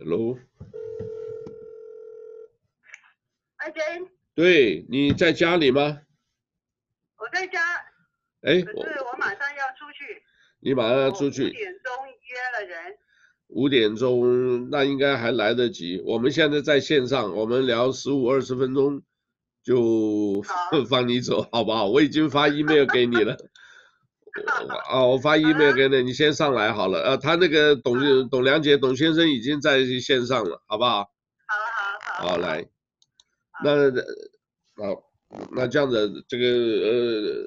Hello，阿珍，对，你在家里吗？我在家。哎，可是我马上要出去。你马上要出去。五点钟约了人。五点钟，那应该还来得及。我们现在在线上，我们聊十五二十分钟，就 放你走，好不好？我已经发 email 给你了。啊，我发 email 给你，你先上来好了。呃，他那个董董梁杰董先生已经在线上了，好不好？好好好。好来，那好，那这样子，这个呃，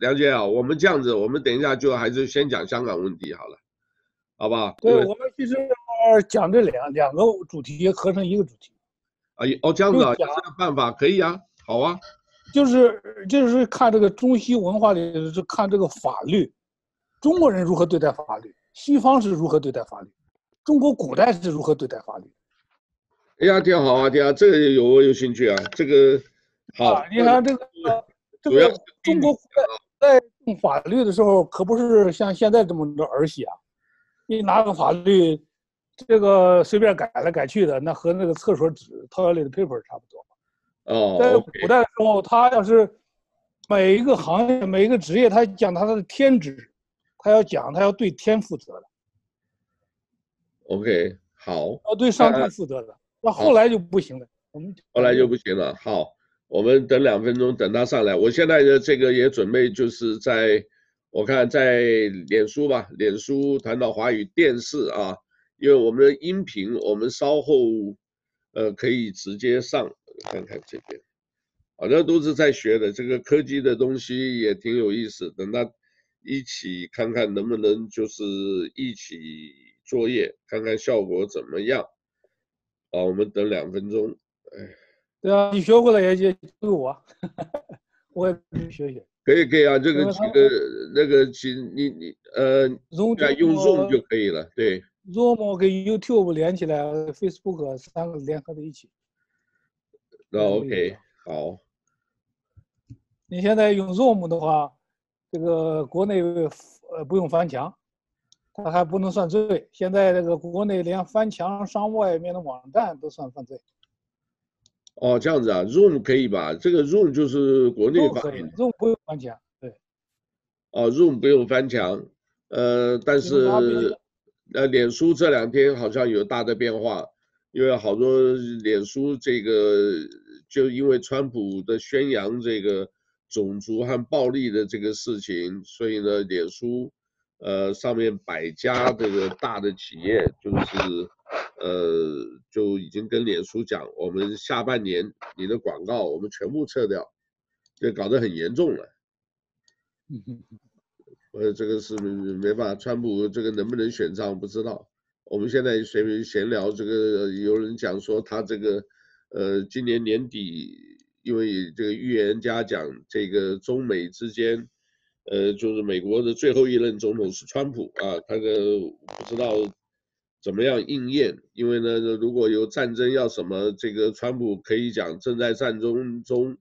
梁杰啊，我们这样子，我们等一下就还是先讲香港问题好了，好不好？对，我们其实讲这两两个主题合成一个主题。啊，哦，这样子啊，有这个办法可以啊，好啊。就是就是看这个中西文化里是看这个法律，中国人如何对待法律，西方是如何对待法律，中国古代是如何对待法律。哎呀，挺好啊，挺好，这个有我有兴趣啊，这个好。啊、你看这个这个中国古代在用法律的时候，可不是像现在这么的儿戏啊，你拿个法律，这个随便改来改去的，那和那个厕所纸 toilet paper 差不多。哦，在古代的时候，他要是每一个行业、每一个职业，他讲他的天职，他要讲，他要对天负责的。OK，好。要对上帝负责的。那后来就不行了。我们后来就不行了。好，我们等两分钟，等他上来。我现在的这个也准备，就是在我看在脸书吧，脸书谈到华语电视啊，因为我们的音频，我们稍后呃可以直接上。看看这边，好像都是在学的，这个科技的东西也挺有意思。等他一起看看能不能就是一起作业，看看效果怎么样。啊，我们等两分钟。哎，对啊，你学会了也也给我，我也可以学学。可以可以啊，这个几个那个其实你你呃，用 Zoom 就可以了。对，Zoom 跟 YouTube 连起来，Facebook 三个联合在一起。那 OK，好。你现在用 Zoom 的话，这个国内呃不用翻墙，它还不能算罪。现在这个国内连翻墙上外面的网站都算犯罪。哦，这样子啊，Zoom 可以吧？这个 Zoom 就是国内发明的。Zoom 不用翻墙，对。哦，Zoom 不用翻墙，呃，但是呃，脸书这两天好像有大的变化。因为好多脸书这个，就因为川普的宣扬这个种族和暴力的这个事情，所以呢，脸书，呃，上面百家这个大的企业就是，呃，就已经跟脸书讲，我们下半年你的广告我们全部撤掉，这搞得很严重了。呃，这个是没办法，川普这个能不能选上不知道。我们现在随便闲聊，这个有人讲说他这个，呃，今年年底，因为这个预言家讲这个中美之间，呃，就是美国的最后一任总统是川普啊，他个不知道怎么样应验，因为呢，如果有战争要什么，这个川普可以讲正在战争中，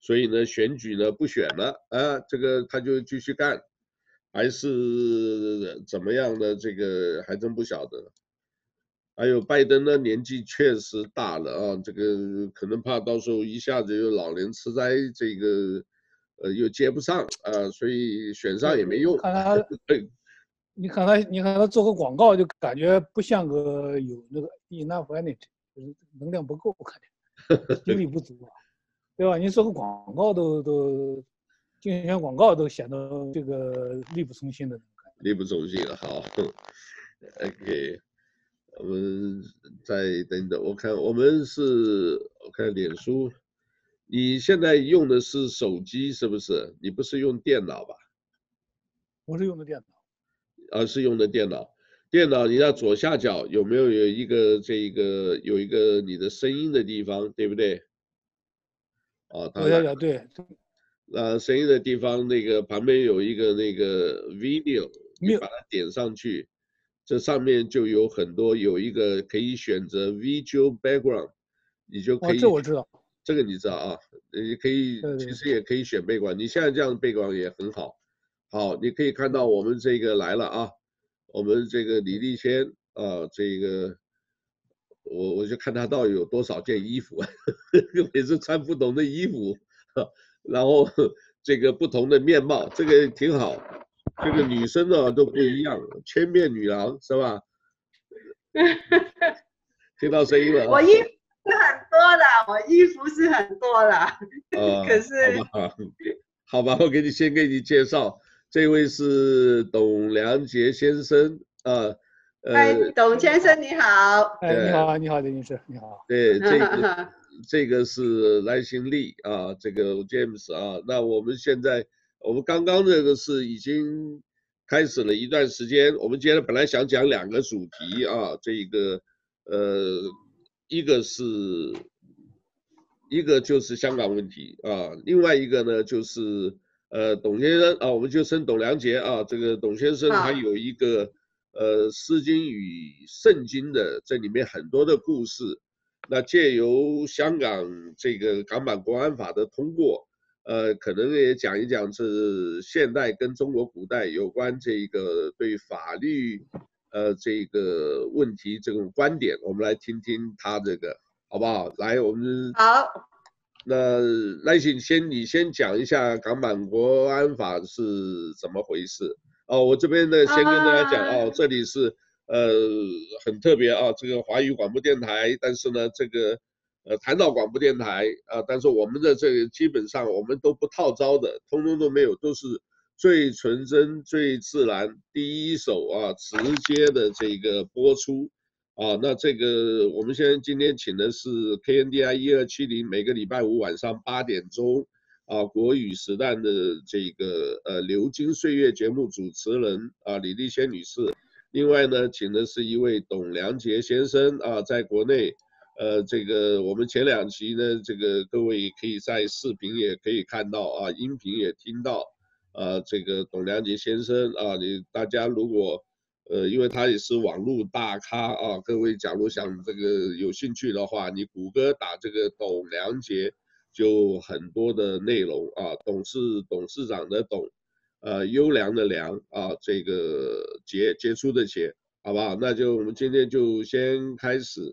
所以呢，选举呢不选了啊，这个他就继续干。还是怎么样的？这个还真不晓得。还有拜登呢，年纪确实大了啊，这个可能怕到时候一下子又老年痴呆，这个呃又接不上啊，所以选上也没用。看他，你看他，你看他做个广告就感觉不像个有那个 enough energy，就是能量不够，我感觉精力不足啊，对吧？你做个广告都都。竞选广告都显得这个力不从心的，力不从心。好，OK，我们再等等，我看我们是，我看脸书，你现在用的是手机是不是？你不是用电脑吧？我是用的电脑，啊，是用的电脑。电脑你看左下角有没有有一个这一个有一个你的声音的地方，对不对？啊，左下角对。啊，声音的地方那个旁边有一个那个 video，你把它点上去，这上面就有很多，有一个可以选择 visual background，你就可以。哦，这我知道。这个你知道啊？你可以，其实也可以选 background。你现在这样 background 也很好。好，你可以看到我们这个来了啊，我们这个李立谦啊，这个我我就看他到底有多少件衣服，每次穿不同的衣服，然后这个不同的面貌，这个挺好。这个女生呢都不一样，千面女郎是吧？听到声音了。我衣服是很多的，我衣服是很多的。呃、可是好吧，好吧，我给你先给你介绍，这位是董良杰先生啊。哎，董先生你好。哎，你好，你好，林女士，你好。对，这个 这个是赖新利啊，这个 James 啊，那我们现在。我们刚刚这个是已经开始了一段时间，我们今天本来想讲两个主题啊，这一个呃，一个是一个就是香港问题啊，另外一个呢就是呃董先生啊，我们就称董良杰啊，这个董先生他有一个呃《诗经》与圣经的这里面很多的故事，那借由香港这个港版国安法的通过。呃，可能也讲一讲是现代跟中国古代有关这一个对法律，呃，这个问题这种观点，我们来听听他这个，好不好？来，我们好。那赖，请先你先讲一下港版国安法是怎么回事？哦，我这边呢先跟大家讲，啊、哦，这里是呃很特别啊，这个华语广播电台，但是呢这个。呃，谈到广播电台啊，但是我们的这个基本上我们都不套招的，通通都没有，都是最纯真、最自然、第一手啊，直接的这个播出啊。那这个我们现在今天请的是 KNDI 一二七零，每个礼拜五晚上八点钟啊，国语时段的这个呃流金岁月节目主持人啊李丽仙女士。另外呢，请的是一位董良杰先生啊，在国内。呃，这个我们前两期呢，这个各位可以在视频也可以看到啊，音频也听到，啊，这个董良杰先生啊，你大家如果，呃，因为他也是网络大咖啊，各位假如想这个有兴趣的话，你谷歌打这个董良杰，就很多的内容啊，董事董事长的董，呃，优良的良啊，这个杰杰出的杰，好不好？那就我们今天就先开始。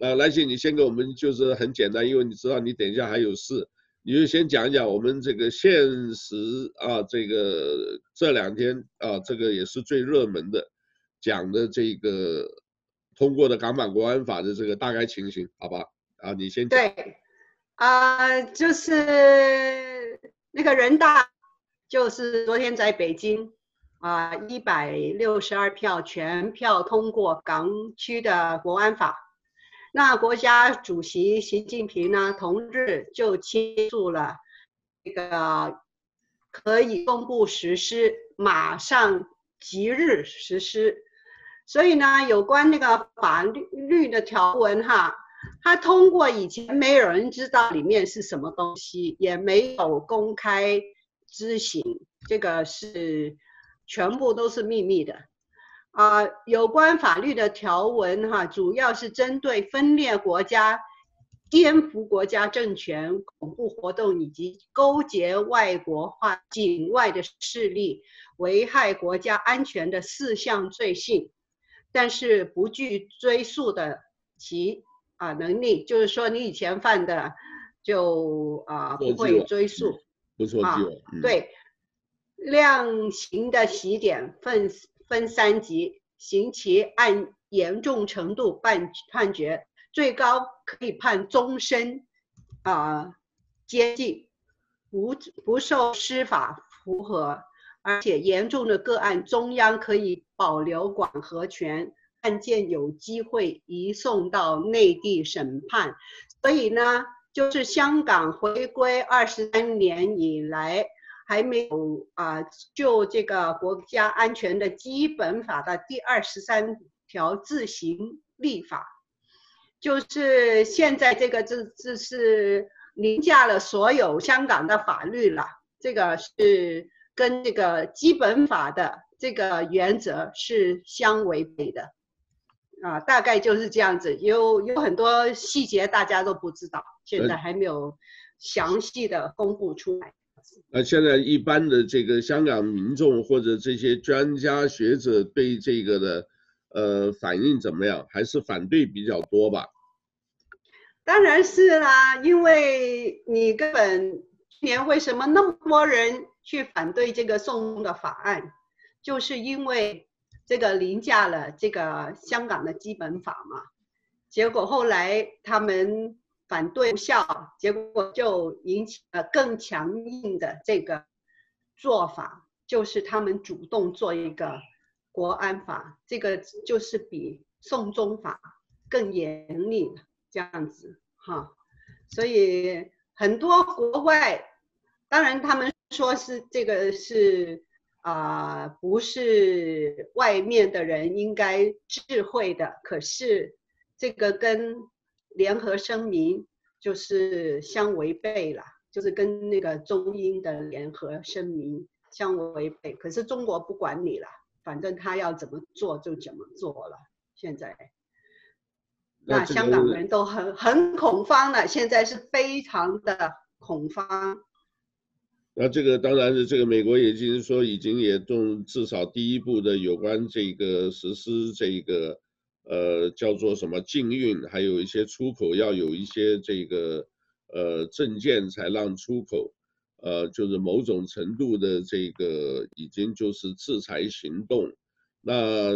那来信，你先给我们就是很简单，因为你知道你等一下还有事，你就先讲一讲我们这个现实啊，这个这两天啊，这个也是最热门的，讲的这个通过的港版国安法的这个大概情形，好吧？啊，你先讲。对，啊、就是那个人大，就是昨天在北京啊，一百六十二票全票通过港区的国安法。那国家主席习近平呢，同日就签署了这个可以公布实施，马上即日实施。所以呢，有关那个法律的条文哈，它通过以前没有人知道里面是什么东西，也没有公开知行，这个是全部都是秘密的。啊、呃，有关法律的条文哈，主要是针对分裂国家、颠覆国家政权、恐怖活动以及勾结外国化境外的势力，危害国家安全的四项罪行，但是不具追诉的其啊能力，就是说你以前犯的就啊不会追诉，不错，啊，对，量刑的起点分。分三级，刑期按严重程度判判决，最高可以判终身，啊，监禁，不不受司法符合，而且严重的个案，中央可以保留管核权，案件有机会移送到内地审判。所以呢，就是香港回归二十三年以来。还没有啊，就这个国家安全的基本法的第二十三条自行立法，就是现在这个这这是凌驾了所有香港的法律了，这个是跟这个基本法的这个原则是相违背的，啊，大概就是这样子，有有很多细节大家都不知道，现在还没有详细的公布出来。那现在一般的这个香港民众或者这些专家学者对这个的呃反应怎么样？还是反对比较多吧？当然是啦，因为你根本去年为什么那么多人去反对这个送的法案，就是因为这个凌驾了这个香港的基本法嘛。结果后来他们反对无效，结果就引起了更强硬的这个做法，就是他们主动做一个国安法，这个就是比送终法更严厉。这样子哈，所以很多国外，当然他们说是这个是啊、不是外面的人应该智慧的，可是这个跟联合声明就是相违背了，就是跟那个中英的联合声明相违背。可是中国不管你了，反正他要怎么做就怎么做了，现在。那香港人都很很恐慌了，现在是非常的恐慌。那这个当然是这个美国已经说已经也动至少第一步的有关这个实施这个呃叫做什么禁运，还有一些出口要有一些这个呃证件才让出口，呃就是某种程度的这个已经就是制裁行动，那。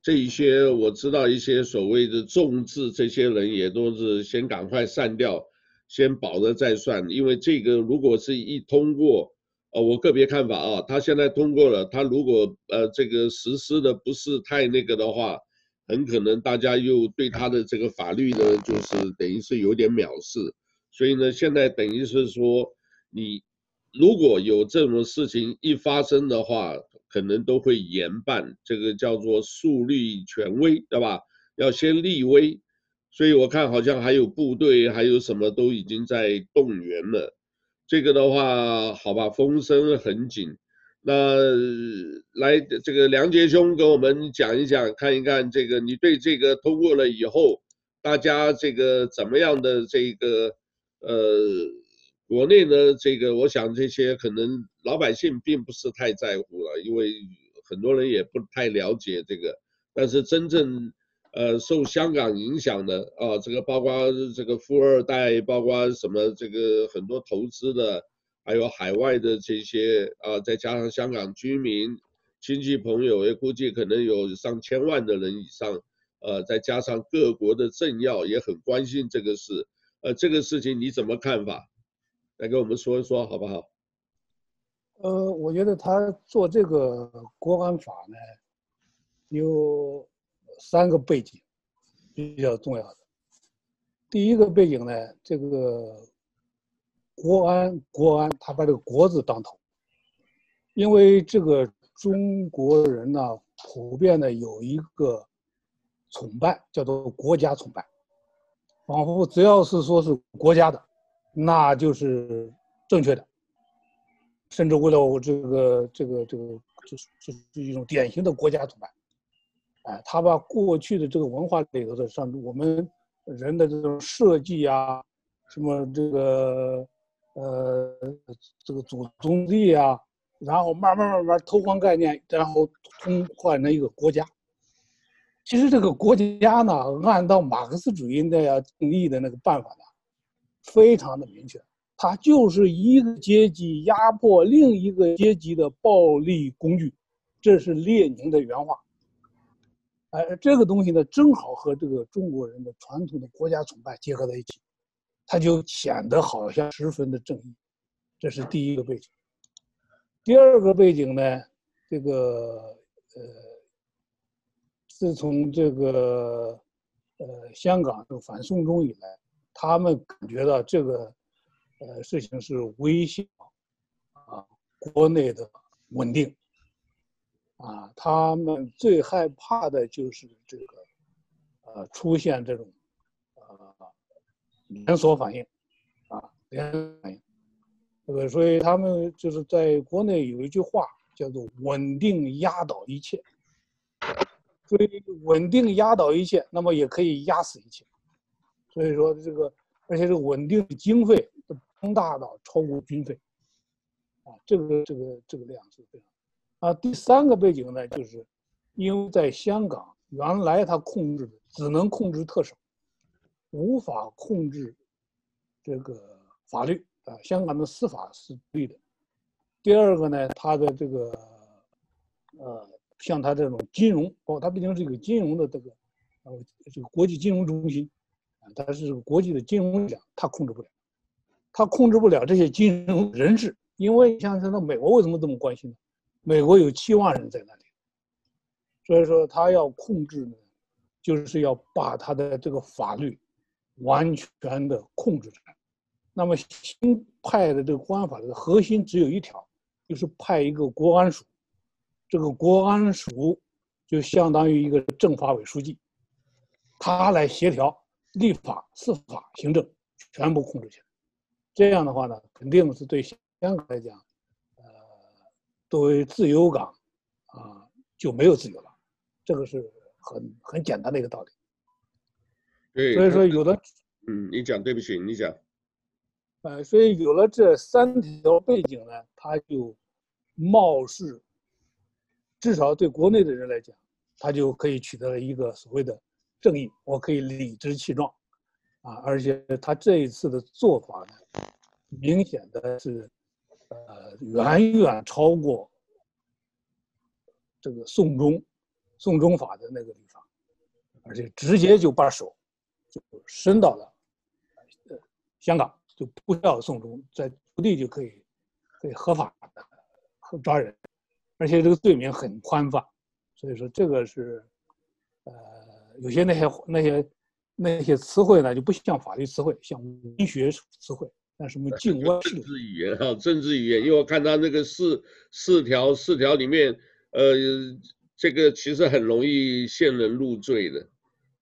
这一些我知道，一些所谓的众志，这些人也都是先赶快散掉，先保了再算。因为这个如果是一通过，呃，我个别看法啊，他现在通过了，他如果呃这个实施的不是太那个的话，很可能大家又对他的这个法律呢，就是等于是有点藐视。所以呢，现在等于是说，你如果有这种事情一发生的话。可能都会严办，这个叫做树立权威，对吧？要先立威，所以我看好像还有部队，还有什么都已经在动员了。这个的话，好吧，风声很紧。那来，这个梁杰兄跟我们讲一讲，看一看这个你对这个通过了以后，大家这个怎么样的这个呃。国内呢，这个我想这些可能老百姓并不是太在乎了，因为很多人也不太了解这个。但是真正，呃，受香港影响的啊，这个包括这个富二代，包括什么这个很多投资的，还有海外的这些啊，再加上香港居民、亲戚朋友，也估计可能有上千万的人以上，呃，再加上各国的政要也很关心这个事，呃，这个事情你怎么看法？来跟我们说一说好不好？呃，我觉得他做这个国安法呢，有三个背景比较重要的。第一个背景呢，这个国安国安，他把这个“国”字当头，因为这个中国人呢，普遍的有一个崇拜，叫做国家崇拜，仿佛只要是说是国家的。那就是正确的，甚至为了我这个这个这个，就是就是一种典型的国家崇拜，哎，他把过去的这个文化里头的上我们人的这种设计啊，什么这个呃这个祖宗地啊，然后慢慢慢慢偷换概念，然后通换成一个国家。其实这个国家呢，按照马克思主义的要定义的那个办法呢。非常的明确，它就是一个阶级压迫另一个阶级的暴力工具，这是列宁的原话。哎，这个东西呢，正好和这个中国人的传统的国家崇拜结合在一起，它就显得好像十分的正义。这是第一个背景。第二个背景呢，这个呃，自从这个呃香港的反送中以来。他们感觉到这个，呃，事情是威胁啊国内的稳定，啊，他们最害怕的就是这个，呃，出现这种，呃，连锁反应，啊，连锁反应，这个，所以他们就是在国内有一句话叫做“稳定压倒一切”，所以稳定压倒一切，那么也可以压死一切。所以说这个，而且这个稳定的经费庞大到超过军费，啊，这个这个这个量是非常。啊，第三个背景呢，就是因为在香港原来他控制的只能控制特首，无法控制这个法律啊，香港的司法是独立的。第二个呢，它的这个呃，像它这种金融哦，它毕竟是一个金融的这个呃这个国际金融中心啊，它是国际的金融力量，它控制不了，它控制不了这些金融人士，因为像现在美国为什么这么关心呢？美国有七万人在那里，所以说他要控制呢，就是要把他的这个法律完全的控制住。那么新派的这个国安法的核心只有一条，就是派一个国安署，这个国安署就相当于一个政法委书记，他来协调立法、司法、行政全部控制起来。这样的话呢，肯定是对香港来讲。作为自由港，啊，就没有自由了，这个是很很简单的一个道理。对，所以说有的，嗯，你讲，对不起，你讲。呃，所以有了这三条背景呢，他就貌似，至少对国内的人来讲，他就可以取得了一个所谓的正义，我可以理直气壮，啊，而且他这一次的做法呢，明显的是。呃，远远超过这个送中、送中法的那个地方，而且直接就把手就伸到了呃香港，就不需要送中，在当地就可以可以合法的抓人，而且这个罪名很宽泛，所以说这个是呃有些那些那些那些词汇呢就不像法律词汇，像文学词汇。那什么境外政治语言哈，政治语言，因为我看他那个四四条四条里面，呃，这个其实很容易陷人入罪的，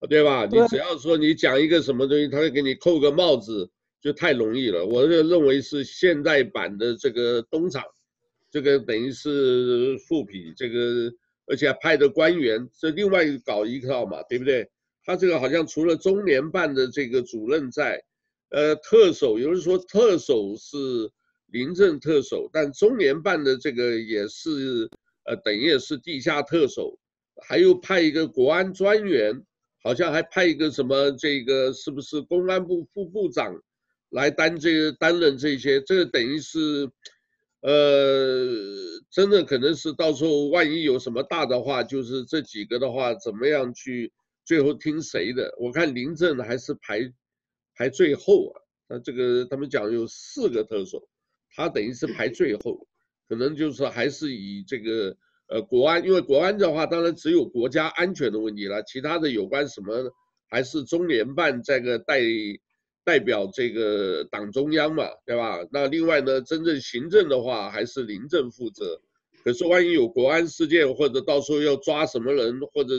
对吧？你只要说你讲一个什么东西，他会给你扣个帽子，就太容易了。我就认为是现代版的这个东厂，这个等于是复辟，这个而且还派的官员这另外搞一套嘛，对不对？他这个好像除了中联办的这个主任在。呃，特首有人说特首是临阵特首，但中联办的这个也是，呃，等于也是地下特首，还有派一个国安专员，好像还派一个什么这个是不是公安部副部长来担这个担任这些，这个等于是，呃，真的可能是到时候万一有什么大的话，就是这几个的话怎么样去最后听谁的？我看临阵还是排。排最后啊，那这个他们讲有四个特首，他等于是排最后，可能就是还是以这个呃国安，因为国安的话，当然只有国家安全的问题了，其他的有关什么还是中联办这个代代表这个党中央嘛，对吧？那另外呢，真正行政的话还是临阵负责。可是万一有国安事件，或者到时候要抓什么人，或者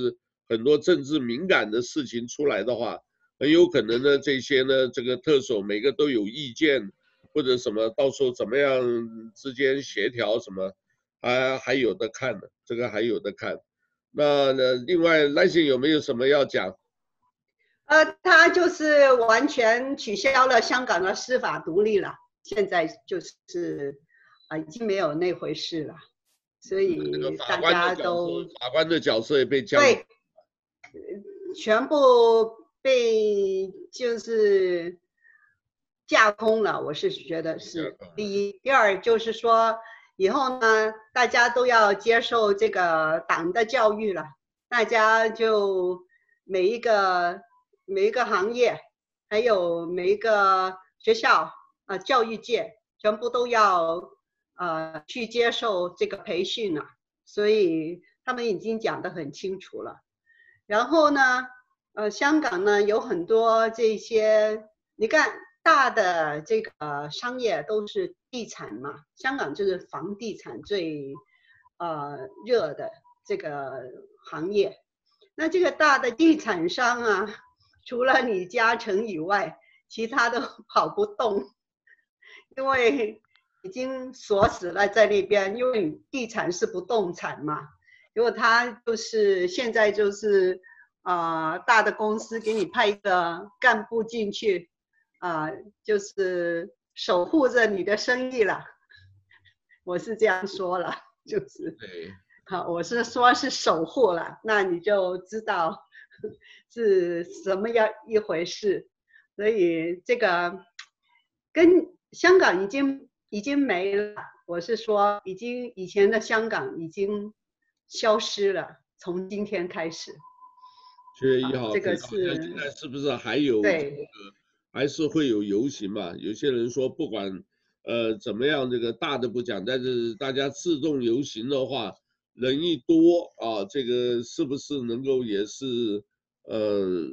很多政治敏感的事情出来的话。很有可能呢，这些呢，这个特首每个都有意见，或者什么，到时候怎么样之间协调什么，还还有的看呢，这个还有的看。那那另外，兰心有没有什么要讲？呃，他就是完全取消了香港的司法独立了，现在就是啊，已经没有那回事了，所以大家都法官的角色也被降对，全部。被就是架空了，我是觉得是第一。第二就是说，以后呢，大家都要接受这个党的教育了。大家就每一个每一个行业，还有每一个学校啊，教育界全部都要呃去接受这个培训了。所以他们已经讲得很清楚了。然后呢，呃，香港呢有很多这些，你看大的这个商业都是地产嘛，香港就是房地产最呃热的这个行业。那这个大的地产商啊，除了李嘉诚以外，其他都 跑不动，因为已经锁死了在那边，因为地产是不动产嘛。如果他就是现在就是。啊、呃，大的公司给你派一个干部进去，啊、呃，就是守护着你的生意了。我是这样说了，就是，对，好，我是说是守护了，那你就知道是什么样一回事。所以这个跟香港已经已经没了。我是说，已经以前的香港已经消失了。从今天开始，七月一号，这个是现在是不是还有？对，还是会有游行嘛？有些人说，不管呃怎么样，这个大的不讲，但是大家自动游行的话，人一多啊，这个是不是能够也是呃？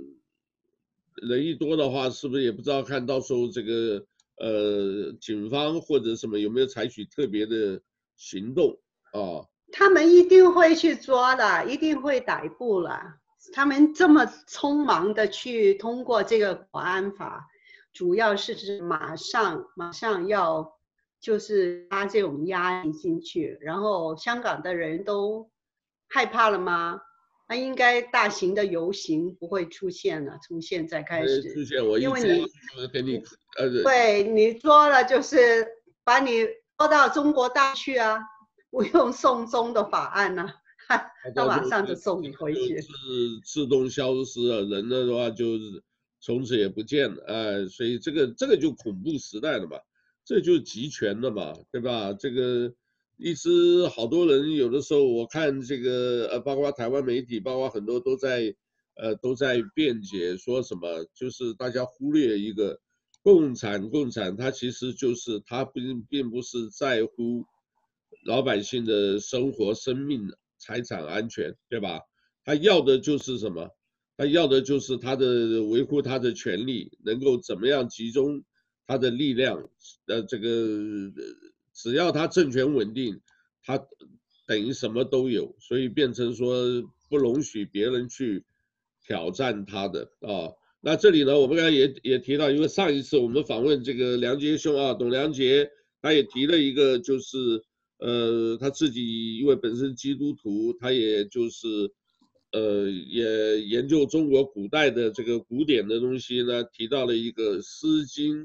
人一多的话，是不是也不知道看到时候这个呃，警方或者什么有没有采取特别的行动啊？他们一定会去抓的，一定会逮捕了。他们这么匆忙的去通过这个国安法，主要是指马上马上要就是拉这种压力进去，然后香港的人都害怕了吗？那应该大型的游行不会出现了，从现在开始。出现我因为你给你呃，对你说了就是把你拖到中国大去啊，不用送中的法案呢，他他马上就送你回去。是自动消失了，人了的话就是从此也不见了，哎，所以这个这个就恐怖时代了嘛，这就集权了嘛，对吧？这个。一直好多人有的时候，我看这个呃，包括台湾媒体，包括很多都在，呃，都在辩解说什么，就是大家忽略一个共产，共产他其实就是他并并不是在乎老百姓的生活、生命、财产安全，对吧？他要的就是什么？他要的就是他的维护他的权利，能够怎么样集中他的力量，呃，这个。只要他政权稳定，他等于什么都有，所以变成说不容许别人去挑战他的啊。那这里呢，我们刚才也也提到，因为上一次我们访问这个梁杰兄啊，董梁杰，他也提了一个，就是呃他自己因为本身基督徒，他也就是呃也研究中国古代的这个古典的东西呢，提到了一个《诗经》。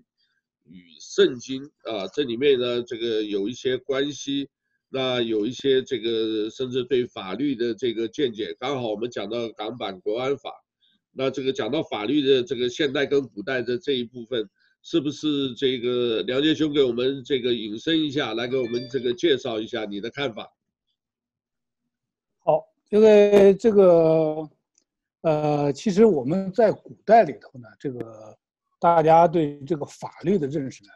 与圣经啊，这里面呢，这个有一些关系，那有一些这个甚至对法律的这个见解，刚好我们讲到港版国安法，那这个讲到法律的这个现代跟古代的这一部分，是不是这个梁杰兄给我们这个引申一下，来给我们这个介绍一下你的看法？好，因为这个呃，其实我们在古代里头呢，这个。大家对这个法律的认识呢，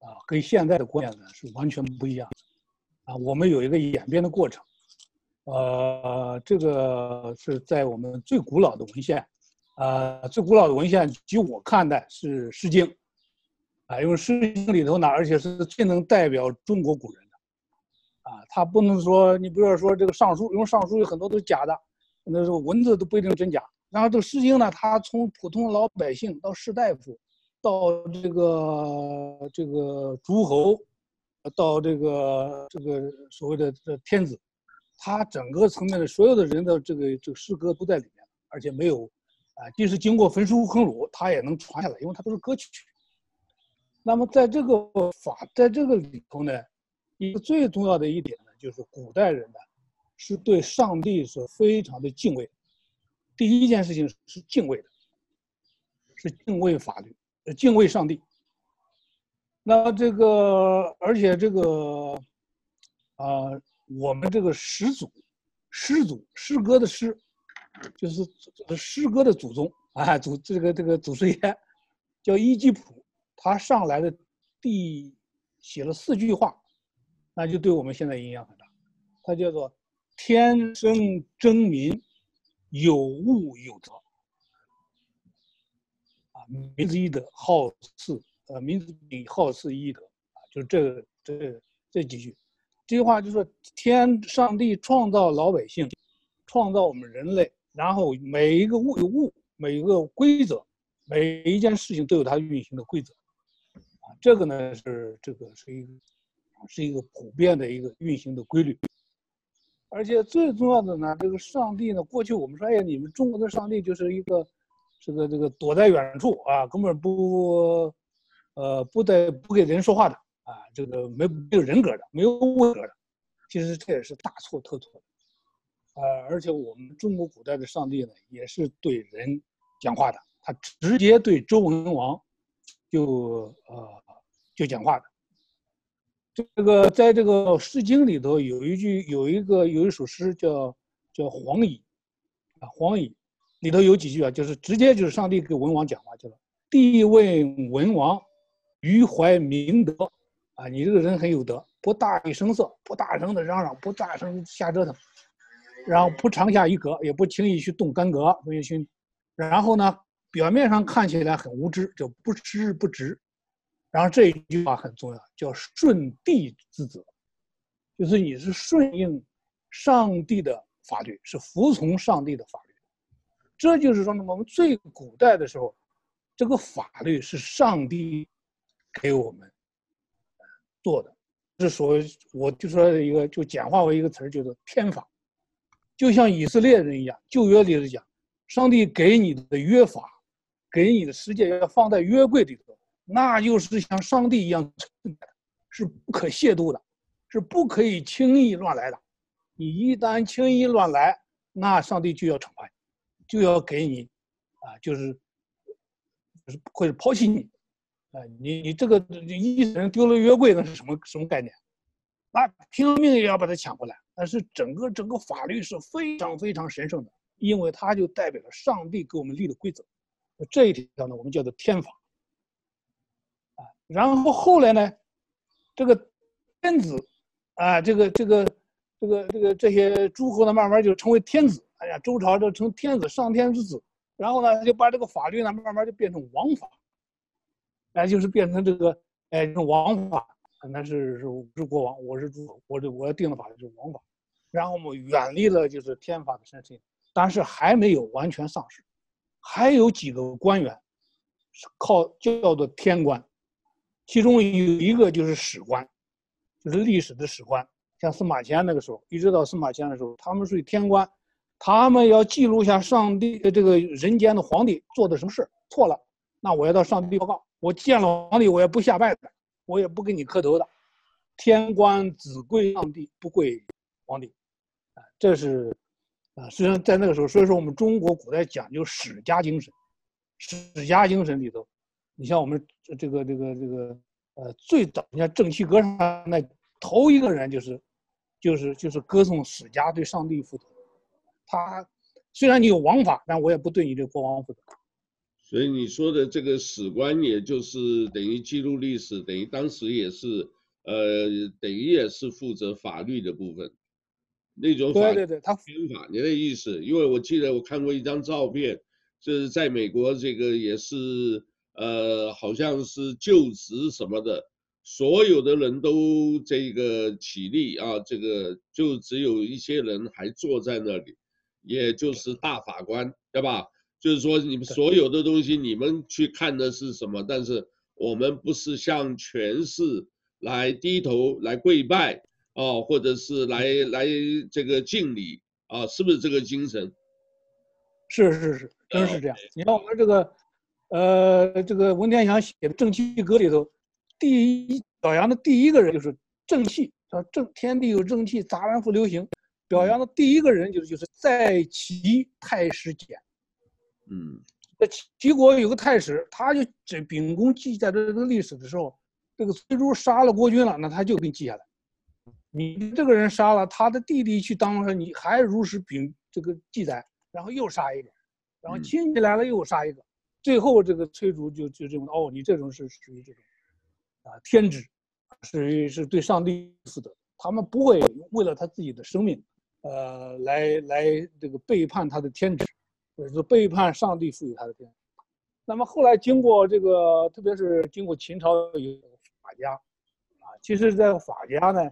啊，跟现在的观念呢是完全不一样的，啊，我们有一个演变的过程，呃，这个是在我们最古老的文献，呃，最古老的文献，据我看的是《诗经》，啊，因为《诗经》里头呢，而且是最能代表中国古人的，啊，他不能说你比如说这个《尚书》，因为《尚书》有很多都是假的，那时候文字都不一定真假。然后这个《诗经》呢，它从普通老百姓到士大夫，到这个这个诸侯，到这个这个所谓的这天子，它整个层面的所有的人的这个这个诗歌都在里面，而且没有，啊，即使经过焚书坑儒，它也能传下来，因为它都是歌曲。那么在这个法，在这个里头呢，一个最重要的一点呢，就是古代人呢，是对上帝是非常的敬畏。第一件事情是敬畏的，是敬畏法律，敬畏上帝。那这个，而且这个，啊、我们这个始祖，始祖，诗歌的诗，就是诗歌的祖宗啊，祖这个这个祖师爷，叫伊吉普，他上来的第写了四句话，那就对我们现在影响很大。他叫做“天生真民”。有物有德，啊，民之义德，好赐，呃，民之比好赐义德，就是这这这几句，这句话就是，天上帝创造老百姓，创造我们人类，然后每一个物有物，每一个规则，每一件事情都有它运行的规则，啊，这个呢是这个是一个是一个普遍的一个运行的规律。而且最重要的呢，这个上帝呢，过去我们说，哎呀，你们中国的上帝就是一个，这个这个躲在远处啊，根本不，呃，不得不给人说话的啊，这个没没有人格的，没有位格的。其实这也是大错特错的，呃，而且我们中国古代的上帝呢，也是对人讲话的他直接对周文王就呃就讲话的。这个在这个《诗经》里头有一句有一个有一首诗叫叫黄蚁啊，黄蚁里头有几句啊，就是直接就是上帝给文王讲话，叫做“帝问文王，余怀明德”，啊，你这个人很有德，不大声声色，不大声的嚷嚷，不大声瞎折腾，然后不长下一格，也不轻易去动干戈，不去，然后呢，表面上看起来很无知，就不知不直。然后这一句话很重要，叫顺帝之责，就是你是顺应上帝的法律，是服从上帝的法律。这就是说呢，我们最古代的时候，这个法律是上帝给我们做的，是所谓我就说一个，就简化为一个词儿，叫做天法。就像以色列人一样，旧约里头讲，上帝给你的约法，给你的世界要放在约柜里头。那就是像上帝一样存在，是不可亵渎的，是不可以轻易乱来的。你一旦轻易乱来，那上帝就要惩罚你，就要给你，啊，就是，就是会抛弃你，啊，你你这个一人丢了约柜，那是什么什么概念？那拼了命也要把它抢回来。但是整个整个法律是非常非常神圣的，因为它就代表了上帝给我们立的规则。这一条呢，我们叫做天法。啊然后后来呢，这个天子，啊，这个这个这个这个这些诸侯呢，慢慢就成为天子。哎呀，周朝就成天子，上天之子。然后呢，就把这个法律呢，慢慢就变成王法。哎，就是变成这个，哎，王法。那是是是国王，我是诸侯，我这我要定的法律就是王法。然后我们远离了就是天法的神圣，但是还没有完全丧失，还有几个官员是靠叫做天官。其中有一个就是史官，就是历史的史官，像司马迁那个时候，一直到司马迁的时候，他们属于天官，他们要记录下上帝的这个人间的皇帝做的什么事，错了，那我要到上帝报告。我见了皇帝，我也不下拜的，我也不给你磕头的。天官只跪上帝，不跪皇帝，啊，这是啊，实际上在那个时候，所以说我们中国古代讲究史家精神，史家精神里头。你像我们这个这个这个呃，最早你像正气歌上那头一个人就是，就是就是歌颂史家对上帝负责。他虽然你有王法，但我也不对你这国王负责。所以你说的这个史官，也就是等于记录历史，等于当时也是呃，等于也是负责法律的部分。那种法对对对，他天法，你的意思？因为我记得我看过一张照片，就是在美国这个也是。呃，好像是就职什么的，所有的人都这个起立啊，这个就只有一些人还坐在那里，也就是大法官，对吧？就是说你们所有的东西，你们去看的是什么？但是我们不是向权势来低头来跪拜啊，或者是来来这个敬礼啊，是不是这个精神？是是是，真是这样。你看我们这个。呃，这个文天祥写的《正气歌》里头，第一表扬的第一个人就是正气，说正天地有正气，杂然复流行。表扬的第一个人就是就是在其太史简。嗯，在齐国有个太史，他就这秉公记载这个历史的时候，这个崔杼杀了国君了，那他就给你记下来。你这个人杀了他的弟弟去当了，你还如实秉这个记载，然后又杀一个，然后亲戚来了又杀一个。最后，这个崔杼就就认为哦，你这种是属于这种，啊，天职，属于是对上帝负责。他们不会为了他自己的生命，呃，来来这个背叛他的天职，或者说背叛上帝赋予他的天。那么后来经过这个，特别是经过秦朝有法家，啊，其实这个法家呢，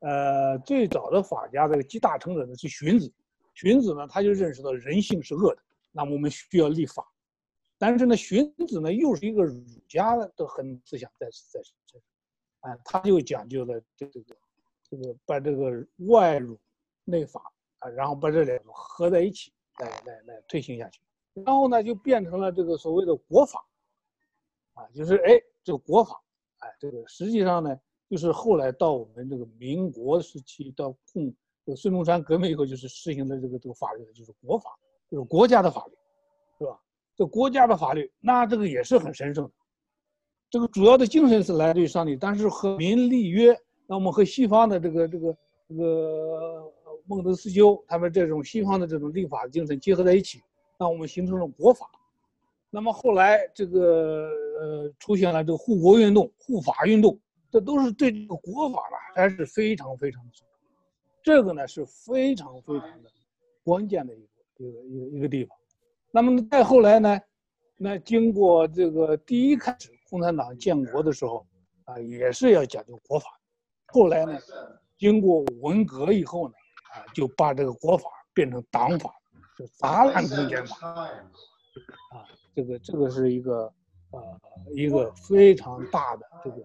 呃，最早的法家这个集大成者呢是荀子，荀子呢他就认识到人性是恶的，那么我们需要立法。但是呢，荀子呢又是一个儒家的很思想在在在，啊，他就讲究了这个这个把这个外儒内法啊，然后把这两个合在一起来来来推行下去，然后呢就变成了这个所谓的国法，啊，就是哎这个国法，哎这个实际上呢就是后来到我们这个民国时期到共这个孙中山革命以后就是实行的这个这个法律就是国法，就是国家的法律，是吧？这国家的法律，那这个也是很神圣的。这个主要的精神是来自于上帝，但是和民立约，那我们和西方的这个这个这个孟德斯鸠他们这种西方的这种立法精神结合在一起，那我们形成了国法。那么后来这个呃出现了这个护国运动、护法运动，这都是对这个国法呢还是非常非常重要。这个呢是非常非常的关键的一个一个一个一个地方。那么再后来呢，那经过这个第一开始。共产党建国的时候，啊，也是要讲究国法。后来呢，经过文革以后呢，啊，就把这个国法变成党法，就砸烂公检法。啊，这个这个是一个，呃，一个非常大的这个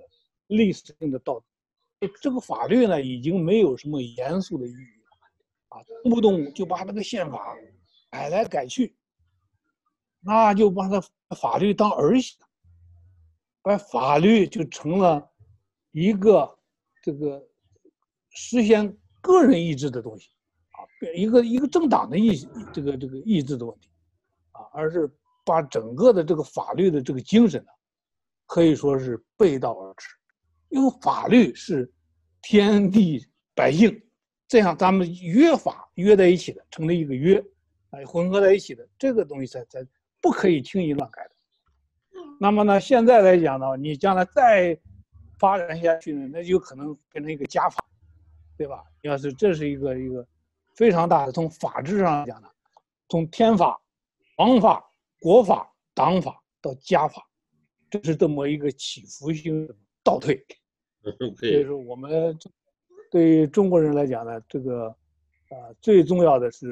历史性的倒退。这个法律呢，已经没有什么严肃的意义了，啊，动不动就把这个宪法改来改去，那就把它法律当儿戏。把法律就成了一个这个实现个人意志的东西啊，一个一个政党的意这个这个意志的问题啊，而是把整个的这个法律的这个精神呢，可以说是背道而驰。因为法律是天地百姓这样咱们约法约在一起的，成了一个约，哎，混合在一起的这个东西才才不可以轻易乱改的。那么呢，现在来讲呢，你将来再发展下去呢，那就可能变成一个家法，对吧？要是这是一个一个非常大的，从法治上来讲呢，从天法、王法、国法、党法到家法，这是这么一个起伏性的倒退。所以说，我们对于中国人来讲呢，这个呃最重要的是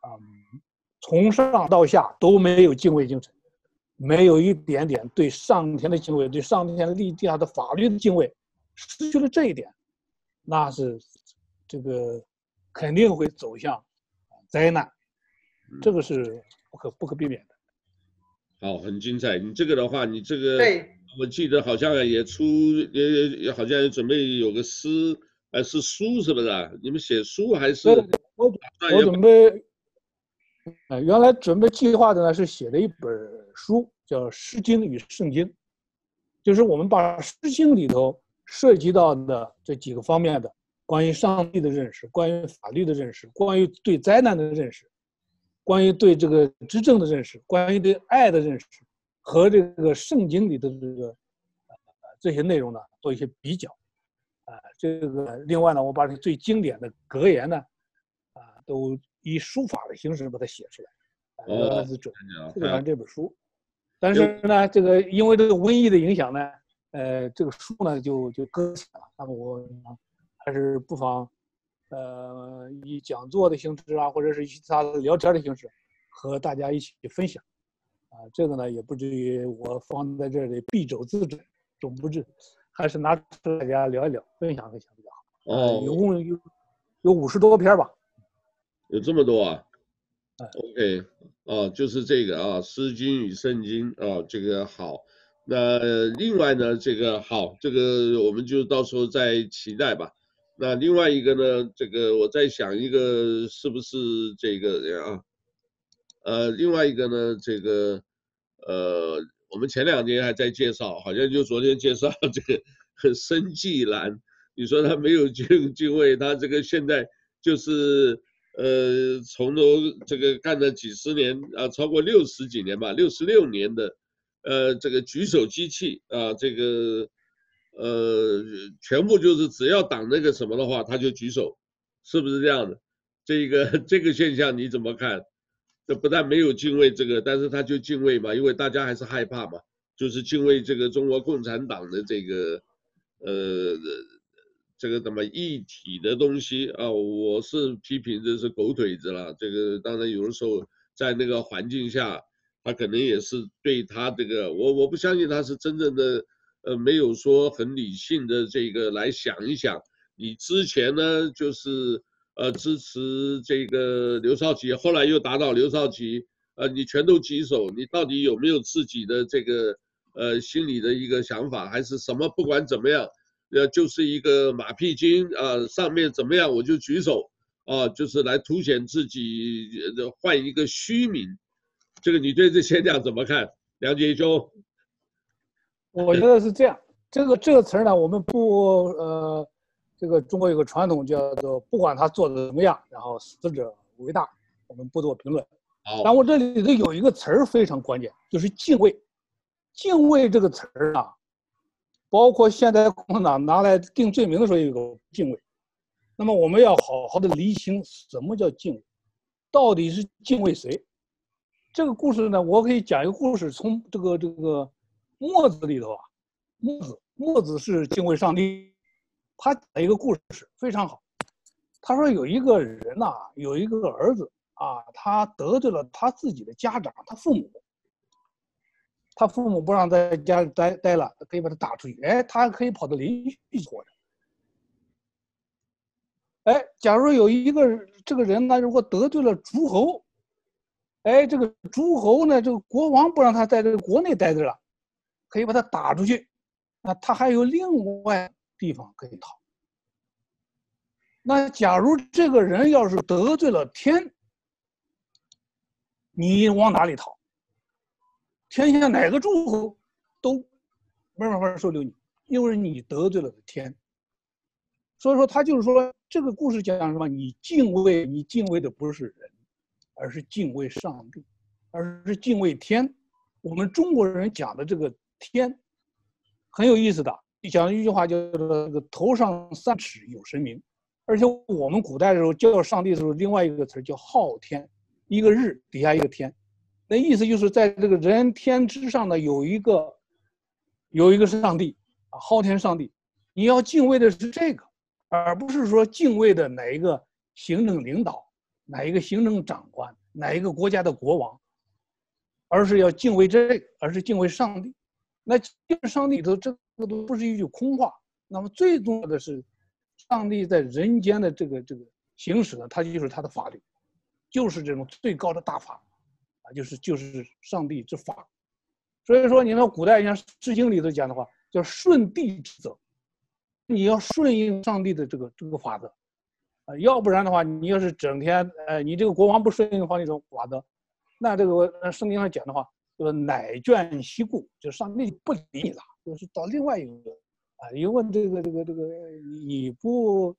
啊、嗯，从上到下都没有敬畏精神。没有一点点对上天的敬畏，对上天立下的法律的敬畏，失去了这一点，那是这个肯定会走向灾难，这个是不可不可避免的。好，很精彩。你这个的话，你这个，对，我记得好像也出，也也好像准备有个诗，呃，是书是不是啊？你们写书还是？我我准备。呃，原来准备计划的呢是写了一本书，叫《诗经与圣经》，就是我们把《诗经》里头涉及到的这几个方面的关于上帝的认识、关于法律的认识、关于对灾难的认识、关于对这个执政的认识、关于对爱的认识和这个圣经里的这个呃这些内容呢做一些比较，啊，这个另外呢，我把这最经典的格言呢，啊，都。以书法的形式把它写出来，呃，这本书，但是呢，这个因为这个瘟疫的影响呢，呃，这个书呢就就搁浅了。那么我还是不妨，呃，以讲座的形式啊，或者是其他的聊天的形式，和大家一起分享。啊，这个呢也不至于我放在这里敝帚自珍，总不至，还是拿出来大家聊一聊，分享分享比较好。哦，一共有有五十多篇吧。有这么多啊？OK，哦，就是这个啊，《诗经》与《圣经》啊，这个好。那另外呢，这个好，这个我们就到时候再期待吧。那另外一个呢，这个我在想一个是不是这个人啊？呃，另外一个呢，这个呃，我们前两天还在介绍，好像就昨天介绍这个申纪兰，你说他没有敬敬畏，他这个现在就是。呃，从头这个干了几十年啊，超过六十几年吧，六十六年的，呃，这个举手机器啊，这个，呃，全部就是只要党那个什么的话，他就举手，是不是这样的？这个 这个现象你怎么看？这不但没有敬畏这个，但是他就敬畏嘛，因为大家还是害怕嘛，就是敬畏这个中国共产党的这个，呃。这个怎么一体的东西啊？我是批评这是狗腿子了。这个当然有的时候在那个环境下，他可能也是对他这个，我我不相信他是真正的，呃，没有说很理性的这个来想一想。你之前呢就是呃支持这个刘少奇，后来又打倒刘少奇，呃，你全都举手，你到底有没有自己的这个呃心里的一个想法，还是什么？不管怎么样。呃，就是一个马屁精啊，上面怎么样我就举手啊，就是来凸显自己，换一个虚名，这个你对这现象 怎么看，梁杰兄？我觉得是这样，这个这个词儿呢，我们不呃，这个中国有个传统叫做不管他做的怎么样，然后死者为大，我们不做评论。好，但我这里头有一个词儿非常关键，就是敬畏。敬畏这个词儿啊，包括现在共产党拿来定罪名的时候也有个敬畏。那么我们要好好的厘清什么叫敬畏，到底是敬畏谁？这个故事呢，我可以讲一个故事，从这个这个墨子里头啊，墨子墨子是敬畏上帝，他讲一个故事非常好。他说有一个人呐、有一个儿子啊，他得罪了他自己的家长，他父母。他父母不让在家里待待了，可以把他打出去。哎，他还可以跑到邻居家。哎，假如有一个这个人呢，如果得罪了诸侯，哎，这个诸侯呢，这个国王不让他在这个国内待着了，可以把他打出去。那他还有另外地方可以逃。那假如这个人要是得罪了天，你往哪里逃？天下哪个诸侯都没办法收留你，因为你得罪了天。所以说，他就是说，这个故事讲什么？你敬畏，你敬畏的不是人，而是敬畏上帝，而是敬畏天。我们中国人讲的这个天，很有意思的。讲一句话叫做“这个头上三尺有神明”，而且我们古代的时候叫上帝的时候，另外一个词叫昊天，一个日底下一个天。那意思就是在这个人天之上呢，有一个，有一个是上帝啊，昊天上帝。你要敬畏的是这个，而不是说敬畏的哪一个行政领导，哪一个行政长官，哪一个国家的国王，而是要敬畏这个，而是敬畏上帝。那敬畏上帝里头，这个都不是一句空话。那么最重要的是，上帝在人间的这个这个行使呢，它就是他的法律，就是这种最高的大法。啊，就是就是上帝之法，所以说你们古代像《诗经》里头讲的话，叫顺帝之则，你要顺应上帝的这个这个法则，啊，要不然的话，你要是整天，呃，你这个国王不顺应皇帝这种法则，那这个圣经上讲的话，就是乃眷息故，就上帝不理你了，就是到另外一个，啊，因为这个这个这个你不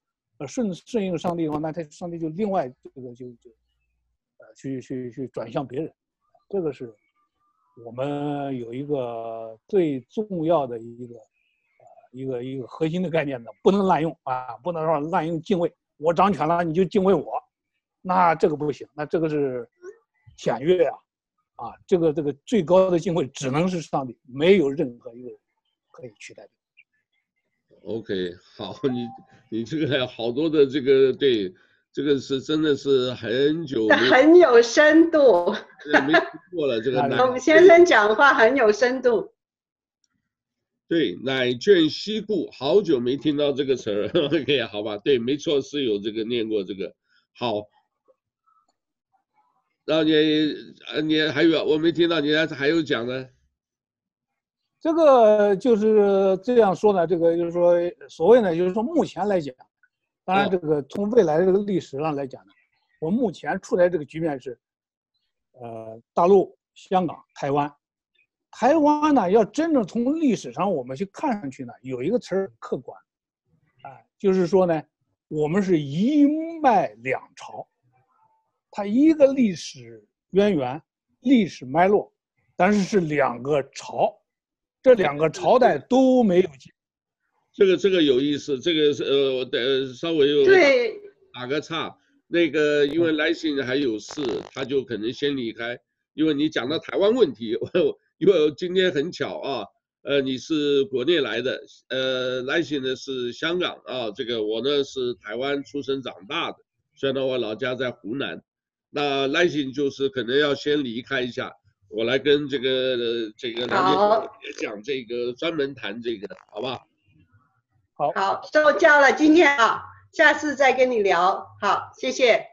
顺顺应上帝的话，那他上帝就另外这个就就呃。去去去转向别人，这个是我们有一个最重要的一个呃一个一个核心的概念呢，不能滥用啊，不能说滥用敬畏。我掌权了，你就敬畏我，那这个不行，那这个是僭越啊啊！这个这个最高的敬畏只能是上帝，没有任何一个人可以取代的。OK，好，你你这个好多的这个对。这个是真的是很久，很有深度。没听过了，这个 乃。我们先生讲话很有深度。对，乃眷西顾，好久没听到这个词儿。OK，好吧，对，没错，是有这个念过这个。好，然后你你还有我没听到，你还还有讲呢？这个就是这样说呢，这个就是说，所谓呢，就是说目前来讲。当然，这个从未来的这个历史上来讲呢，我目前处在这个局面是，呃，大陆、香港、台湾。台湾呢，要真正从历史上我们去看上去呢，有一个词儿客观，啊，就是说呢，我们是一脉两朝，它一个历史渊源、历史脉络，但是是两个朝，这两个朝代都没有这个这个有意思，这个是呃，我得稍微有打个岔。那个因为来信还有事，他就可能先离开。因为你讲到台湾问题，因为今天很巧啊，呃，你是国内来的，呃，来信呢是香港啊。这个我呢是台湾出生长大的，虽然我老家在湖南。那来信就是可能要先离开一下，我来跟这个这个来信讲这个专门谈这个，好不好？好，好，受教了，今天啊，下次再跟你聊。好，谢谢。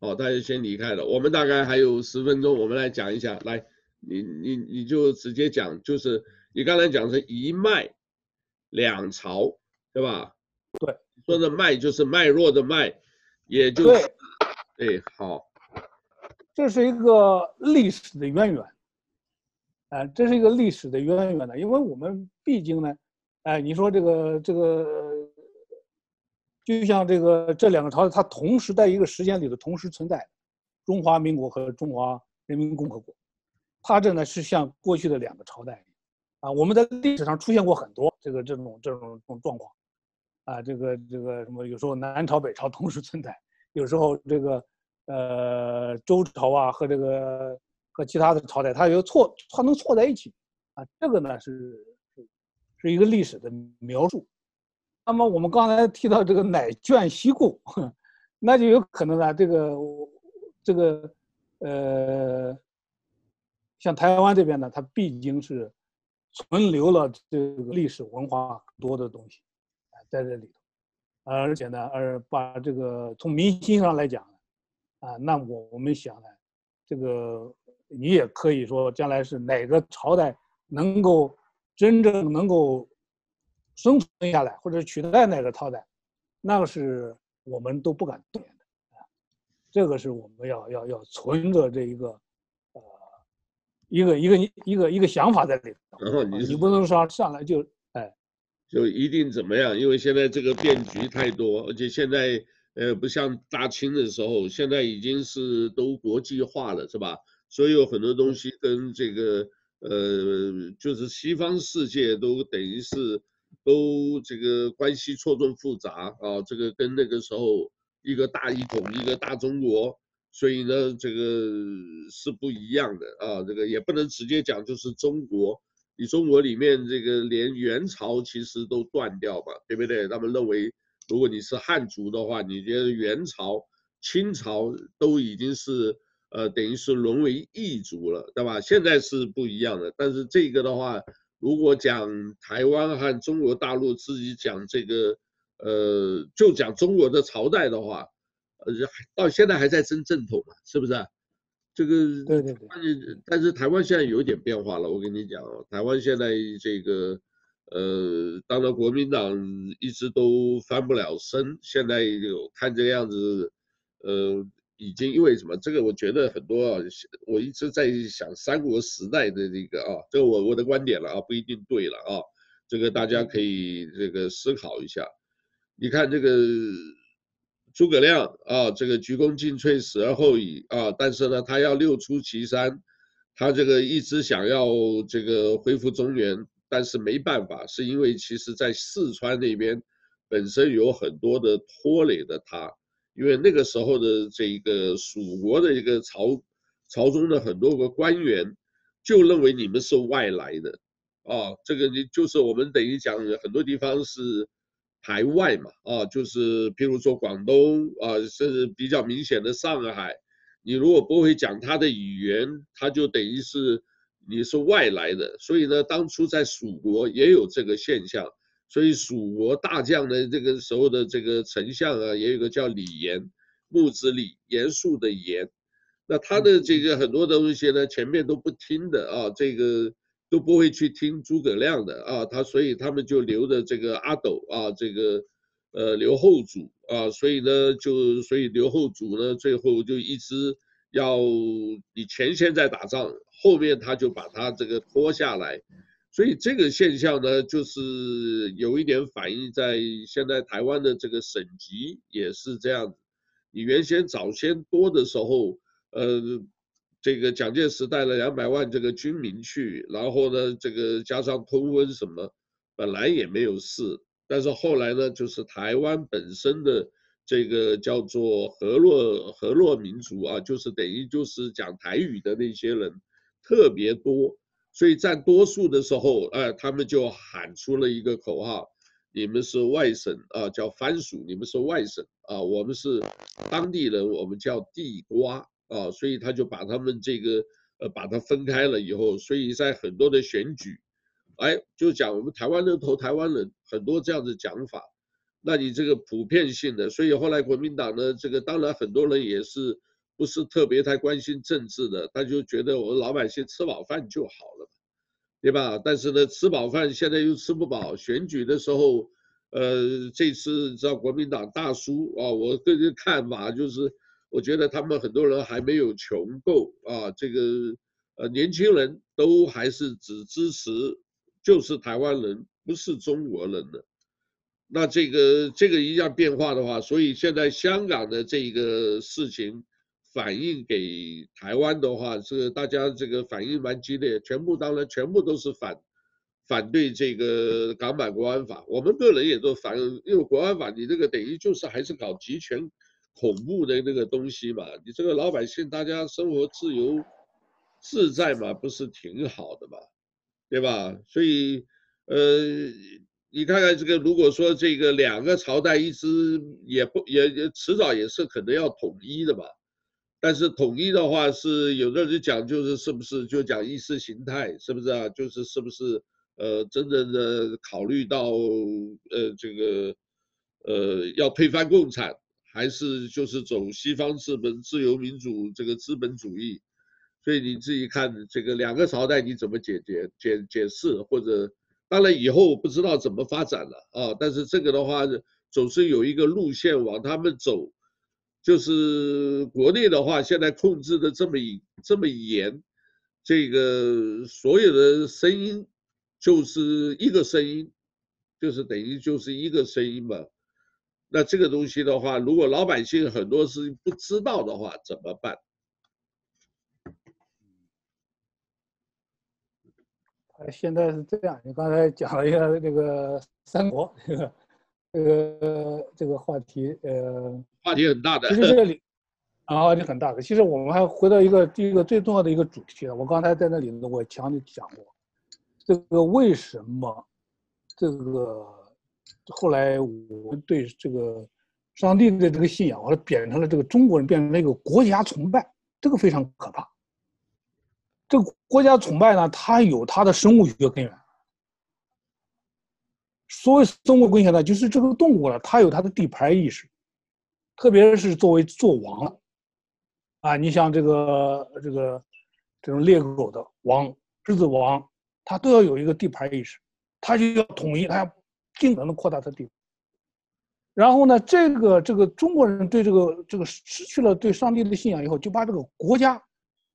哦，大家先离开了。我们大概还有十分钟，我们来讲一下。来，你你你就直接讲，就是你刚才讲是一脉两朝，对吧？对，说的脉就是脉络的脉，也就是对，好。这是一个历史的渊源，啊，这是一个历史的渊源呢，因为我们毕竟呢，哎，你说这个这个，就像这个这两个朝代，它同时在一个时间里头同时存在，中华民国和中华人民共和国，它这呢是像过去的两个朝代，啊，我们在历史上出现过很多这个这种这种这种状况，啊，这个这个什么，有时候南朝北朝同时存在，有时候这个。呃，周朝啊和这个和其他的朝代，它有错，它能错在一起，啊，这个呢是是是一个历史的描述。那么我们刚才提到这个乃眷西故，那就有可能呢，这个这个呃，像台湾这边呢，它毕竟是存留了这个历史文化多的东西在这里头，而且呢，而把这个从民心上来讲。啊，那我我们想呢，这个你也可以说，将来是哪个朝代能够真正能够生存下来，或者取代哪个朝代，那个是我们都不敢动的啊。这个是我们要要要存着这一个，呃，一个一个一个一个想法在里头。然后你你不能说上来就哎，就一定怎么样？因为现在这个变局太多，而且现在。呃，不像大清的时候，现在已经是都国际化了，是吧？所以有很多东西跟这个呃，就是西方世界都等于是都这个关系错综复杂啊。这个跟那个时候一个大一统，一个大中国，所以呢，这个是不一样的啊。这个也不能直接讲就是中国，你中国里面这个连元朝其实都断掉嘛，对不对？他们认为。如果你是汉族的话，你觉得元朝、清朝都已经是呃，等于是沦为异族了，对吧？现在是不一样的。但是这个的话，如果讲台湾和中国大陆自己讲这个，呃，就讲中国的朝代的话，呃，到现在还在争正统嘛，是不是？这个对对对。但是台湾现在有点变化了，我跟你讲，台湾现在这个。呃，当然国民党一直都翻不了身，现在有看这个样子，呃，已经因为什么？这个我觉得很多啊，我一直在想三国时代的这个啊，这个我我的观点了啊，不一定对了啊，这个大家可以这个思考一下。你看这个诸葛亮啊，这个鞠躬尽瘁，死而后已啊，但是呢，他要六出祁山，他这个一直想要这个恢复中原。但是没办法，是因为其实，在四川那边本身有很多的拖累的他，因为那个时候的这个蜀国的一个朝朝中的很多个官员，就认为你们是外来的，啊，这个你就是我们等于讲很多地方是排外嘛，啊，就是譬如说广东啊，甚至比较明显的上海，你如果不会讲他的语言，他就等于是。你是外来的，所以呢，当初在蜀国也有这个现象，所以蜀国大将的这个时候的这个丞相啊，也有个叫李严，木子李，严肃的严，那他的这个很多东西呢，前面都不听的啊，这个都不会去听诸葛亮的啊，他所以他们就留着这个阿斗啊，这个呃刘后主啊，所以呢就所以刘后主呢最后就一直要你前线在打仗。后面他就把他这个拖下来，所以这个现象呢，就是有一点反映在现在台湾的这个省级也是这样子。你原先早先多的时候，呃，这个蒋介石带了两百万这个军民去，然后呢，这个加上通婚什么，本来也没有事，但是后来呢，就是台湾本身的这个叫做河洛河洛民族啊，就是等于就是讲台语的那些人。特别多，所以占多数的时候，呃，他们就喊出了一个口号：“你们是外省啊，叫番薯；你们是外省啊，我们是当地人，我们叫地瓜啊。”所以他就把他们这个呃把它分开了以后，所以在很多的选举，哎，就讲我们台湾人投台湾人，很多这样的讲法。那你这个普遍性的，所以后来国民党呢，这个当然很多人也是。不是特别太关心政治的，他就觉得我们老百姓吃饱饭就好了，对吧？但是呢，吃饱饭现在又吃不饱。选举的时候，呃，这次知道国民党大输啊，我个人看法就是，我觉得他们很多人还没有穷够啊，这个呃年轻人都还是只支持就是台湾人，不是中国人的。那这个这个一样变化的话，所以现在香港的这个事情反映给台湾的话，这个大家这个反应蛮激烈，全部当然全部都是反反对这个港版国安法。我们个人也都反，因为国安法你这个等于就是还是搞集权恐怖的那个东西嘛，你这个老百姓大家生活自由自在嘛，不是挺好的嘛，对吧？所以呃。你看看这个，如果说这个两个朝代一直也不也也迟早也是可能要统一的嘛，但是统一的话是有的人讲就是是不是就讲意识形态，是不是啊？就是是不是呃真正的考虑到呃这个呃要推翻共产，还是就是走西方资本自由民主这个资本主义？所以你自己看这个两个朝代你怎么解决解解释或者？当然以后不知道怎么发展了啊，但是这个的话总是有一个路线往他们走，就是国内的话现在控制的这么这么严，这个所有的声音就是一个声音，就是等于就是一个声音嘛。那这个东西的话，如果老百姓很多事情不知道的话，怎么办？现在是这样，你刚才讲了一下这个三国这个这个这个话题，呃，话题很大的。其实这里啊，话题很大的。其实我们还回到一个第一个最重要的一个主题，我刚才在那里呢，我强调讲过，这个为什么这个后来我对这个上帝的这个信仰，或者变成了这个中国人变成了一个国家崇拜，这个非常可怕。这个国家崇拜呢，它有它的生物学根源。所谓生物根源呢，就是这个动物呢，它有它的地盘意识，特别是作为做王了，啊，你像这个这个这种猎狗的王、狮子王，它都要有一个地盘意识，它就要统一，它要尽可能扩大它的地盘。然后呢，这个这个中国人对这个这个失去了对上帝的信仰以后，就把这个国家，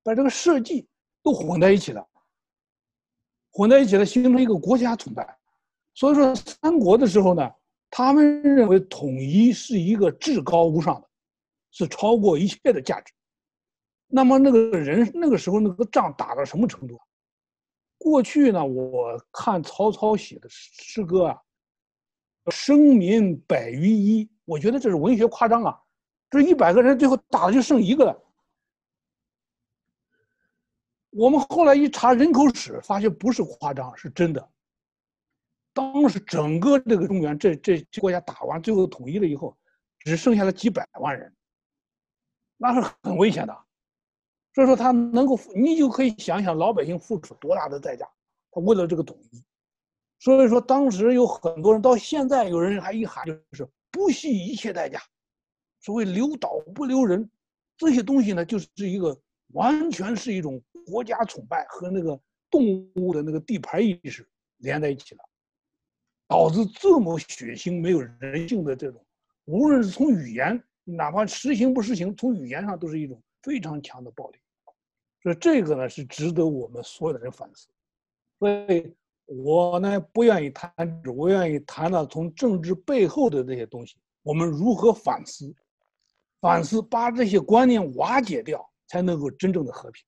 把这个社稷。都混在一起了，混在一起了，形成一个国家崇拜。所以说，三国的时候呢，他们认为统一是一个至高无上的，是超过一切的价值。那么那个人那个时候那个仗打到什么程度？过去呢，我看曹操写的诗歌啊，“生民百余一”，我觉得这是文学夸张啊。这一百个人最后打的就剩一个了。我们后来一查人口史，发现不是夸张，是真的。当时整个这个中原这这国家打完，最后统一了以后，只剩下了几百万人，那是很危险的。所以说他能够，你就可以想想老百姓付出多大的代价，他为了这个统一。所以说当时有很多人，到现在有人还一喊就是不惜一切代价，所谓留岛不留人，这些东西呢，就是一个完全是一种。国家崇拜和那个动物的那个地盘意识连在一起了，导致这么血腥、没有人性的这种，无论是从语言，哪怕实行不实行，从语言上都是一种非常强的暴力。所以这个呢是值得我们所有的人反思。所以我呢不愿意谈，我愿意谈到从政治背后的这些东西，我们如何反思，反思把这些观念瓦解掉，才能够真正的和平。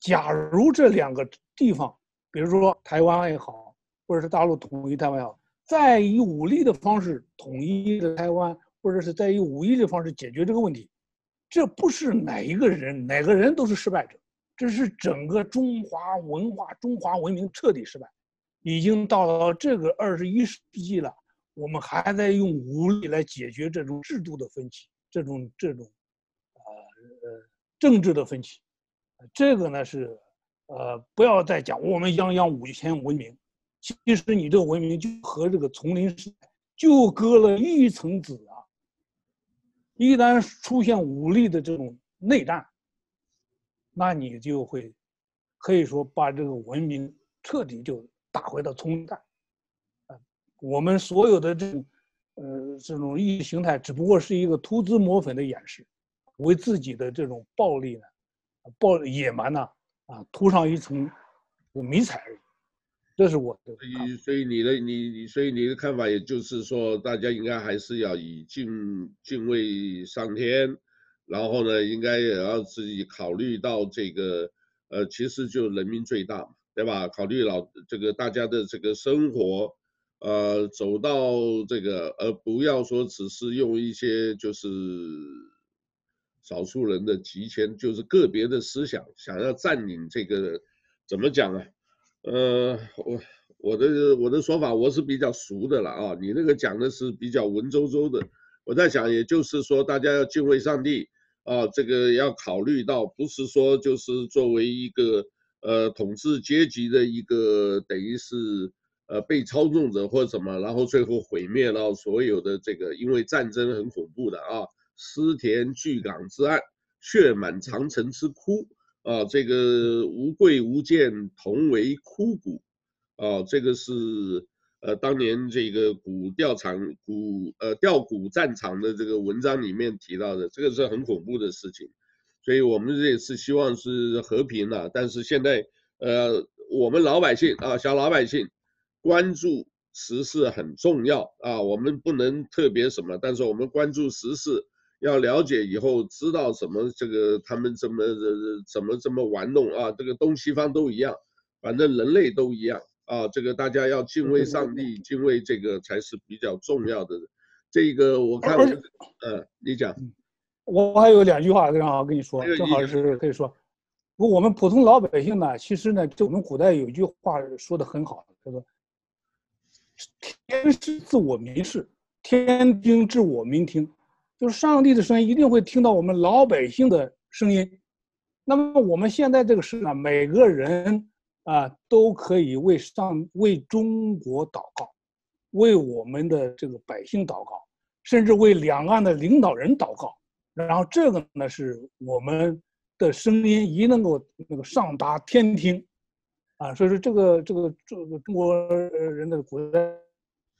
假如这两个地方，比如说台湾也好，或者是大陆统一台湾也好，再以武力的方式统一的台湾，或者是再以武力的方式解决这个问题，这不是哪一个人哪个人都是失败者，这是整个中华文化、中华文明彻底失败。已经到了这个二十一世纪了，我们还在用武力来解决这种制度的分歧，这种这种，呃呃政治的分歧。这个呢是，呃，不要再讲我们泱泱五千文明，其实你这个文明就和这个丛林时代就隔了一层纸啊。一旦出现武力的这种内战，那你就会可以说把这个文明彻底就打回到丛林战。啊，我们所有的这种，呃，这种意识形态只不过是一个涂脂抹粉的掩饰。为自己的这种暴力呢，暴野蛮呢，啊，涂上一层迷彩而已。这是我的。所以，所以你的你你，所以你的看法，也就是说，大家应该还是要以敬敬畏上天，然后呢，应该也要自己考虑到这个，呃，其实就人民最大嘛，对吧？考虑老这个大家的这个生活，呃，走到这个，而不要说只是用一些就是少数人的极权，就是个别的思想想要占领这个，怎么讲啊？呃，我我的我的说法我是比较俗的了啊，你那个讲的是比较文绉绉的。我在想，也就是说，大家要敬畏上帝啊，这个要考虑到，不是说就是作为一个呃统治阶级的一个等于是呃被操纵者或什么，然后最后毁灭了所有的这个，因为战争很恐怖的啊，思田巨港之案，血满长城之窟。啊，这个无贵无贱，同为枯骨。啊，这个是呃当年这个古调场古呃调古战场的这个文章里面提到的，这个是很恐怖的事情。所以我们这也是希望是和平的，但是现在呃我们老百姓啊，小老百姓关注时事很重要啊，我们不能特别什么，但是我们关注时事。要了解以后知道什么这个他们怎么怎么怎么玩弄啊？这个东西方都一样，反正人类都一样啊。这个大家要敬畏上帝，敬畏这个才是比较重要的。这个我看，嗯，你讲。我还有两句话正好跟你说，正好是可以说。不，我们普通老百姓呢，其实呢，就我们古代有一句话说的很好，叫做“天师自我明示，天听自我明听”。就是上帝的声音一定会听到我们老百姓的声音，那么我们现在这个事呢，每个人啊都可以为上为中国祷告，为我们的这个百姓祷告，甚至为两岸的领导人祷告。然后这个呢，是我们的声音一能够那个上达天听，啊，所以说这个这个这个中国人的古代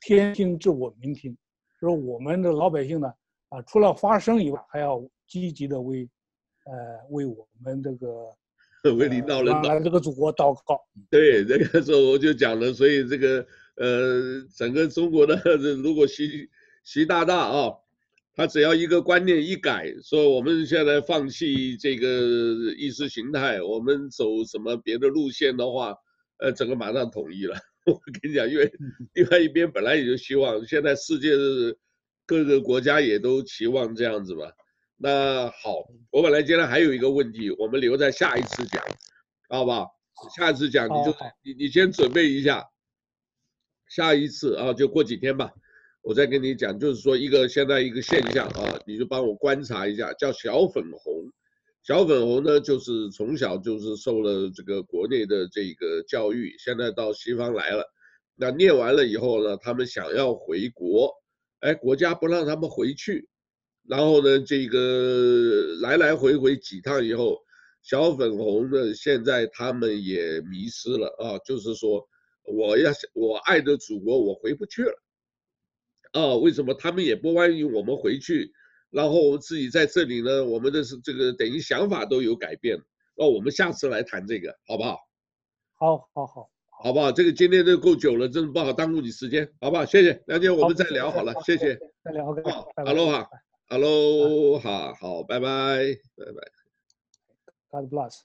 天听自我民听，说我们的老百姓呢。啊，除了发声以外，还要积极的为，呃，为我们这个 为领导人祷、呃、这个祖国祷告。对，这个时候我就讲了，所以这个呃，整个中国的 如果习习大大啊，他只要一个观念一改，说我们现在放弃这个意识形态，我们走什么别的路线的话，呃，整个马上统一了。我跟你讲，因为另外一边本来也就希望，现在世界是。各个国家也都期望这样子吧。那好，我本来今天还有一个问题，我们留在下一次讲，好不好？下一次讲你就你你先准备一下，下一次啊就过几天吧，我再跟你讲，就是说一个现在一个现象啊，你就帮我观察一下，叫小粉红。小粉红呢，就是从小就是受了这个国内的这个教育，现在到西方来了，那念完了以后呢，他们想要回国。哎，国家不让他们回去，然后呢，这个来来回回几趟以后，小粉红呢，现在他们也迷失了啊，就是说，我要我爱的祖国，我回不去了，啊，为什么他们也不欢迎我们回去？然后我们自己在这里呢，我们的是这个等于想法都有改变，那我们下次来谈这个，好不好？好，好，好。好不好？这个今天都够久了，真的不好耽误你时间，好不好？谢谢梁姐，我们再聊好了，谢谢。再聊。好，Hello 哈，Hello 好，好，拜拜，拜拜。God bless。